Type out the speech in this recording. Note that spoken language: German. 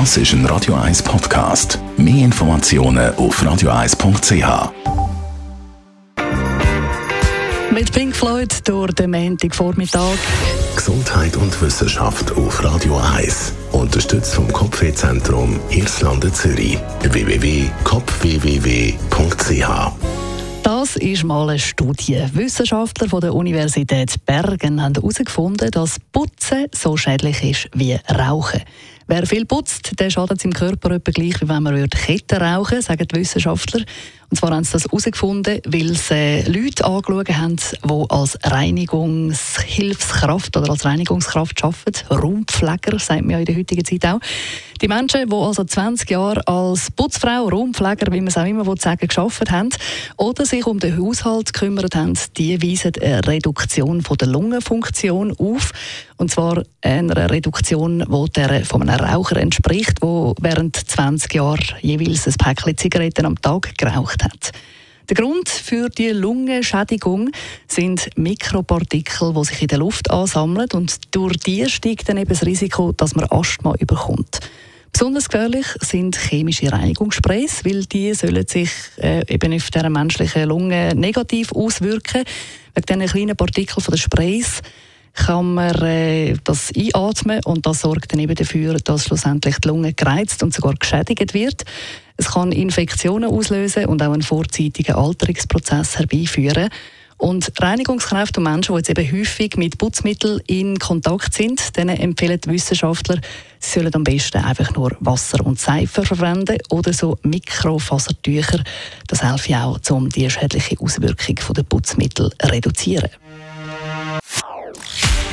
Das ist ein Radio 1 Podcast. Mehr Informationen auf radio1.ch. Mit Pink Floyd durch den Montagvormittag. Gesundheit und Wissenschaft auf Radio 1. Unterstützt vom Kopfwehzentrum Irlande Zürich. www.kopfwww.ch das ist mal eine Studie. Wissenschaftler von der Universität Bergen haben herausgefunden, dass Putzen so schädlich ist wie Rauchen. Wer viel putzt, der schadet seinem Körper etwa gleich, wie wenn man Ketten rauchen würde, sagen die Wissenschaftler. Und zwar haben sie das herausgefunden, weil sie Leute angeschaut haben, die als Reinigungshilfskraft oder als Reinigungskraft arbeiten. Raumpfleger, sagt man ja in der heutigen Zeit auch. Die Menschen, die also 20 Jahre als Putzfrau, Raumpfleger, wie man es auch immer sagen geschafft haben oder sich um den Haushalt gekümmert haben, die weisen eine Reduktion der Lungenfunktion auf. Und zwar eine Reduktion, die der von einem Raucher entspricht, der während 20 Jahren jeweils ein Päckchen Zigaretten am Tag geraucht hat. Der Grund für die Lungenschädigung sind Mikropartikel, die sich in der Luft ansammeln und durch die steigt dann eben das Risiko, dass man Asthma überkommt. Besonders gefährlich sind chemische Reinigungssprays, weil die sollen sich äh, eben auf der menschlichen Lunge negativ auswirken. Wegen diesen kleinen Partikeln von den Sprays kann man äh, das einatmen und das sorgt dann eben dafür, dass schlussendlich die Lunge gereizt und sogar geschädigt wird. Es kann Infektionen auslösen und auch einen vorzeitigen Alterungsprozess herbeiführen. Und Reinigungskräfte und Menschen, die jetzt eben häufig mit Putzmitteln in Kontakt sind, denen empfehlen die Wissenschaftler, sie sollen am besten einfach nur Wasser und Seife verwenden oder so Mikrofasertücher. Das hilft auch, um die schädliche Auswirkung der Putzmittel zu reduzieren.